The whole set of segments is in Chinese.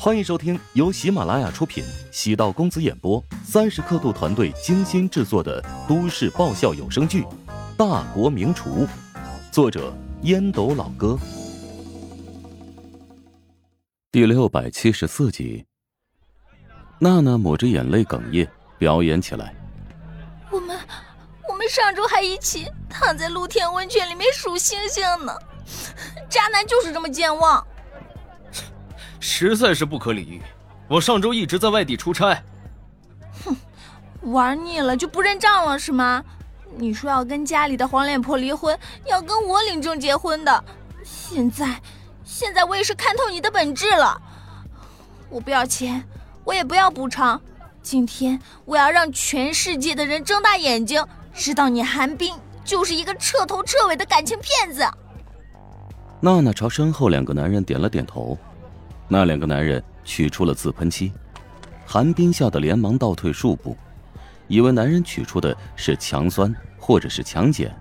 欢迎收听由喜马拉雅出品、喜道公子演播、三十刻度团队精心制作的都市爆笑有声剧《大国名厨》，作者烟斗老哥，第六百七十四集。娜娜抹着眼泪哽咽表演起来：“我们，我们上周还一起躺在露天温泉里面数星星呢，渣男就是这么健忘。”实在是不可理喻！我上周一直在外地出差。哼，玩腻了就不认账了是吗？你说要跟家里的黄脸婆离婚，要跟我领证结婚的。现在，现在我也是看透你的本质了。我不要钱，我也不要补偿。今天我要让全世界的人睁大眼睛，知道你韩冰就是一个彻头彻尾的感情骗子。娜娜朝身后两个男人点了点头。那两个男人取出了自喷漆，韩冰吓得连忙倒退数步，以为男人取出的是强酸或者是强碱。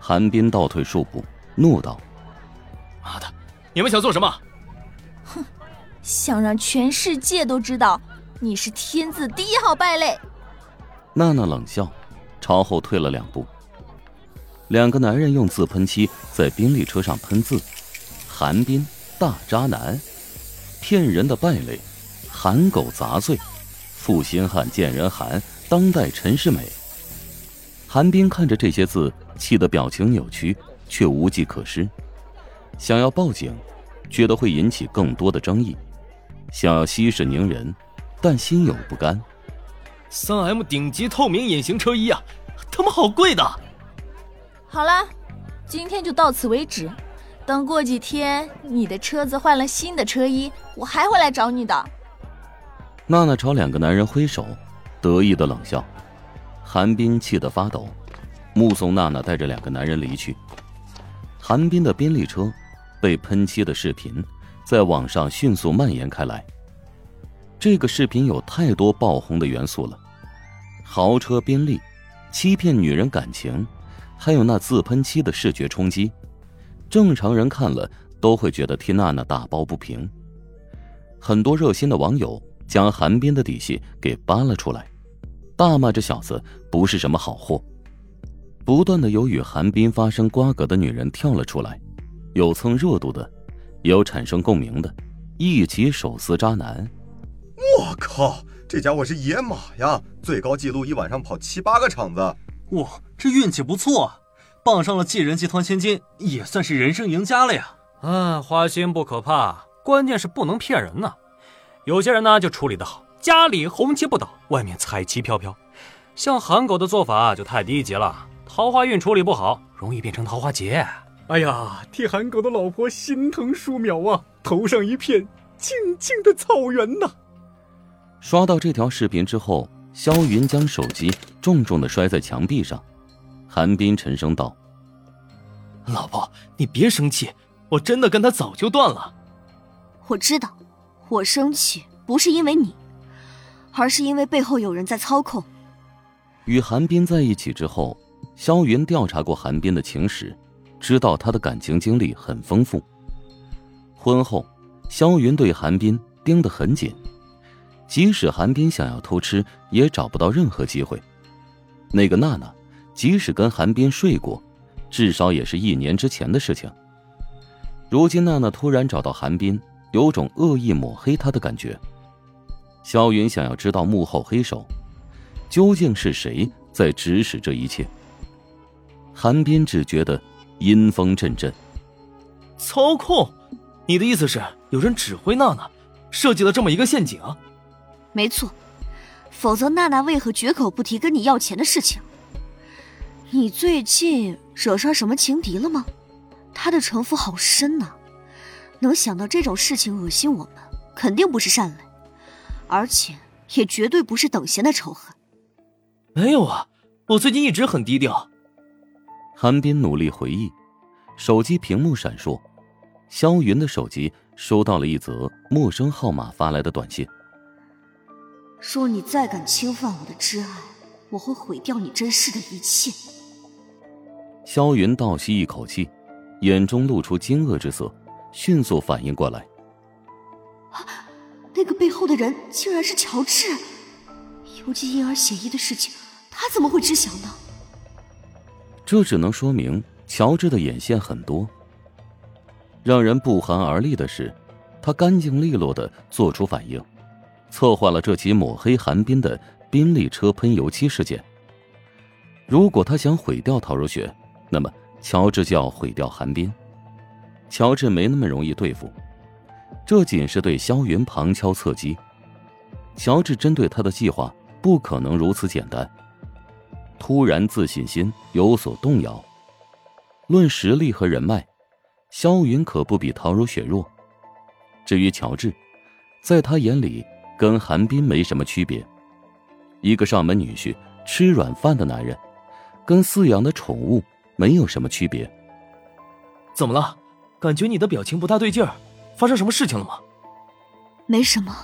韩冰倒退数步，怒道：“妈的，你们想做什么？”“哼，想让全世界都知道你是天字第一号败类。”娜娜冷笑，朝后退了两步。两个男人用自喷漆在宾利车上喷字，韩冰。大渣男，骗人的败类，韩狗杂碎，负心汉贱人寒，当代陈世美。韩冰看着这些字，气得表情扭曲，却无计可施。想要报警，觉得会引起更多的争议；想要息事宁人，但心有不甘。三 M 顶级透明隐形车衣啊，他妈好贵的！好了，今天就到此为止。等过几天，你的车子换了新的车衣，我还会来找你的。娜娜朝两个男人挥手，得意的冷笑。韩冰气得发抖，目送娜娜带着两个男人离去。韩冰的宾利车被喷漆的视频在网上迅速蔓延开来。这个视频有太多爆红的元素了：豪车宾利，欺骗女人感情，还有那自喷漆的视觉冲击。正常人看了都会觉得替娜娜打抱不平。很多热心的网友将韩冰的底细给扒了出来，大骂这小子不是什么好货。不断的有与韩冰发生瓜葛的女人跳了出来，有蹭热度的，也有产生共鸣的，一起手撕渣男。我靠，这家伙是野马呀！最高纪录一晚上跑七八个场子。哇，这运气不错。傍上了继人集团千金，也算是人生赢家了呀！啊，花心不可怕，关键是不能骗人呐。有些人呢就处理得好，家里红旗不倒，外面彩旗飘飘。像韩狗的做法就太低级了，桃花运处理不好，容易变成桃花劫。哎呀，替韩狗的老婆心疼数秒啊！头上一片静静的草原呐。刷到这条视频之后，肖云将手机重重的摔在墙壁上。韩冰沉声道：“老婆，你别生气，我真的跟他早就断了。我知道，我生气不是因为你，而是因为背后有人在操控。”与韩冰在一起之后，萧云调查过韩冰的情史，知道他的感情经历很丰富。婚后，萧云对韩冰盯得很紧，即使韩冰想要偷吃，也找不到任何机会。那个娜娜。即使跟韩冰睡过，至少也是一年之前的事情。如今娜娜突然找到韩冰，有种恶意抹黑他的感觉。萧云想要知道幕后黑手，究竟是谁在指使这一切。韩冰只觉得阴风阵阵。操控？你的意思是有人指挥娜娜，设计了这么一个陷阱？没错，否则娜娜为何绝口不提跟你要钱的事情？你最近惹上什么情敌了吗？他的城府好深呐，能想到这种事情恶心我们，肯定不是善类，而且也绝对不是等闲的仇恨。没有啊，我最近一直很低调。韩冰努力回忆，手机屏幕闪烁，萧云的手机收到了一则陌生号码发来的短信。说你再敢侵犯我的挚爱，我会毁掉你珍视的一切。萧云倒吸一口气，眼中露出惊愕之色，迅速反应过来。那个背后的人竟然是乔治。邮寄婴儿血衣的事情，他怎么会知晓呢？这只能说明乔治的眼线很多。让人不寒而栗的是，他干净利落的做出反应，策划了这起抹黑韩冰的宾利车喷油漆事件。如果他想毁掉陶如雪，那么乔治就要毁掉韩冰。乔治没那么容易对付，这仅是对萧云旁敲侧击。乔治针对他的计划不可能如此简单。突然自信心有所动摇。论实力和人脉，萧云可不比陶如雪弱。至于乔治，在他眼里跟韩冰没什么区别，一个上门女婿、吃软饭的男人，跟饲养的宠物没有什么区别。怎么了？感觉你的表情不大对劲儿，发生什么事情了吗？没什么，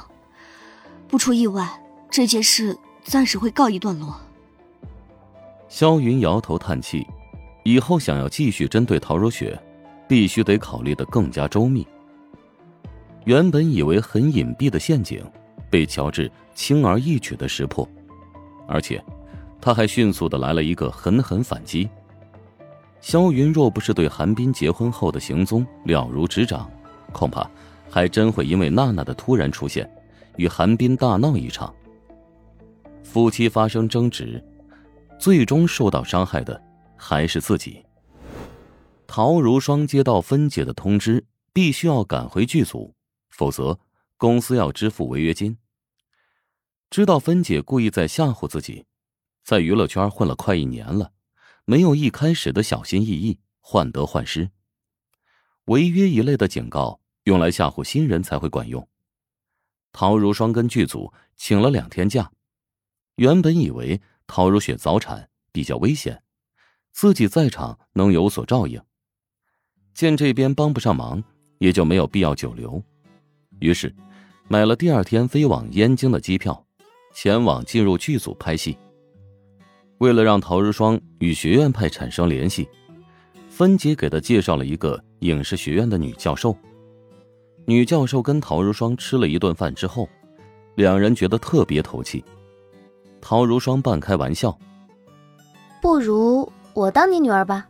不出意外，这件事暂时会告一段落。萧云摇头叹气，以后想要继续针对陶如雪，必须得考虑的更加周密。原本以为很隐蔽的陷阱，被乔治轻而易举的识破，而且他还迅速的来了一个狠狠反击。萧云若不是对韩冰结婚后的行踪了如指掌，恐怕还真会因为娜娜的突然出现，与韩冰大闹一场。夫妻发生争执。最终受到伤害的还是自己。陶如霜接到芬姐的通知，必须要赶回剧组，否则公司要支付违约金。知道芬姐故意在吓唬自己，在娱乐圈混了快一年了，没有一开始的小心翼翼、患得患失。违约一类的警告用来吓唬新人才会管用。陶如霜跟剧组请了两天假，原本以为。陶如雪早产比较危险，自己在场能有所照应。见这边帮不上忙，也就没有必要久留。于是，买了第二天飞往燕京的机票，前往进入剧组拍戏。为了让陶如霜与学院派产生联系，芬姐给他介绍了一个影视学院的女教授。女教授跟陶如霜吃了一顿饭之后，两人觉得特别投契。陶如霜半开玩笑：“不如我当你女儿吧。”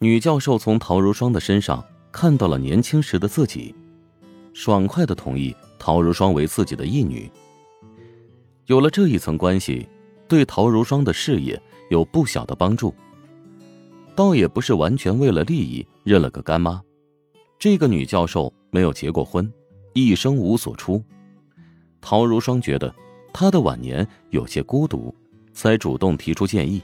女教授从陶如霜的身上看到了年轻时的自己，爽快的同意陶如霜为自己的义女。有了这一层关系，对陶如霜的事业有不小的帮助。倒也不是完全为了利益认了个干妈。这个女教授没有结过婚，一生无所出。陶如霜觉得。她的晚年有些孤独，才主动提出建议。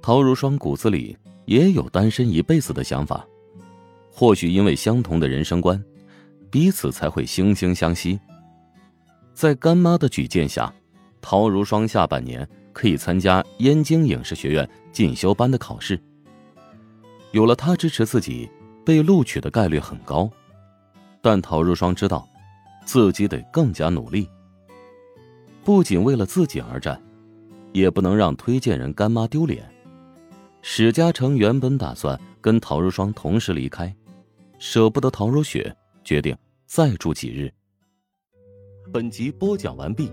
陶如霜骨子里也有单身一辈子的想法，或许因为相同的人生观，彼此才会惺惺相惜。在干妈的举荐下，陶如霜下半年可以参加燕京影视学院进修班的考试。有了他支持自己，被录取的概率很高。但陶如霜知道，自己得更加努力。不仅为了自己而战，也不能让推荐人干妈丢脸。史嘉诚原本打算跟陶如霜同时离开，舍不得陶如雪，决定再住几日。本集播讲完毕，